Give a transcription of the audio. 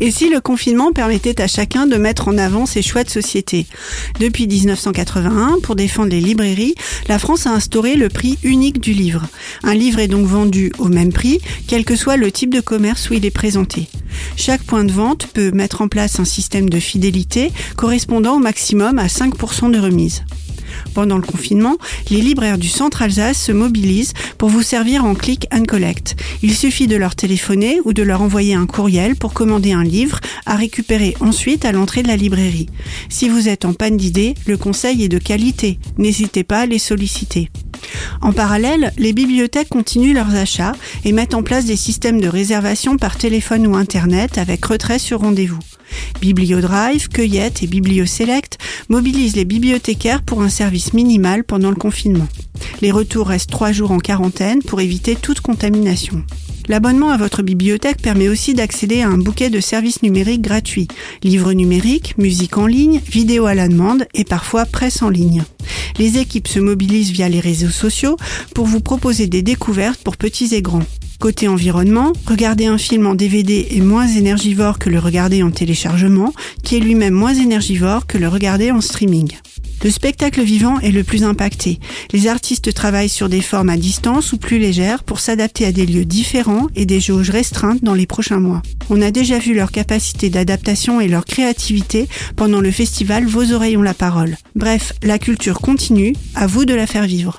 Et si le confinement permettait à chacun de mettre en avant ses choix de société? Depuis 1981, pour défendre les librairies, la France a instauré le prix unique du livre. Un livre est donc vendu au même prix, quel que soit le type de commerce où il est présenté. Chaque point de vente peut mettre en place un système de fidélité correspondant au maximum à 5% de remise. Pendant le confinement, les libraires du centre Alsace se mobilisent pour vous servir en click and collect. Il suffit de leur téléphoner ou de leur envoyer un courriel pour commander un livre à récupérer ensuite à l'entrée de la librairie. Si vous êtes en panne d'idées, le conseil est de qualité. N'hésitez pas à les solliciter. En parallèle, les bibliothèques continuent leurs achats et mettent en place des systèmes de réservation par téléphone ou Internet avec retrait sur rendez-vous. BiblioDrive, Cueillette et BiblioSelect mobilisent les bibliothécaires pour un service minimal pendant le confinement. Les retours restent trois jours en quarantaine pour éviter toute contamination. L'abonnement à votre bibliothèque permet aussi d'accéder à un bouquet de services numériques gratuits, livres numériques, musique en ligne, vidéos à la demande et parfois presse en ligne. Les équipes se mobilisent via les réseaux sociaux pour vous proposer des découvertes pour petits et grands. Côté environnement, regarder un film en DVD est moins énergivore que le regarder en téléchargement, qui est lui-même moins énergivore que le regarder en streaming. Le spectacle vivant est le plus impacté. Les artistes travaillent sur des formes à distance ou plus légères pour s'adapter à des lieux différents et des jauges restreintes dans les prochains mois. On a déjà vu leur capacité d'adaptation et leur créativité pendant le festival Vos oreilles ont la parole. Bref, la culture continue, à vous de la faire vivre.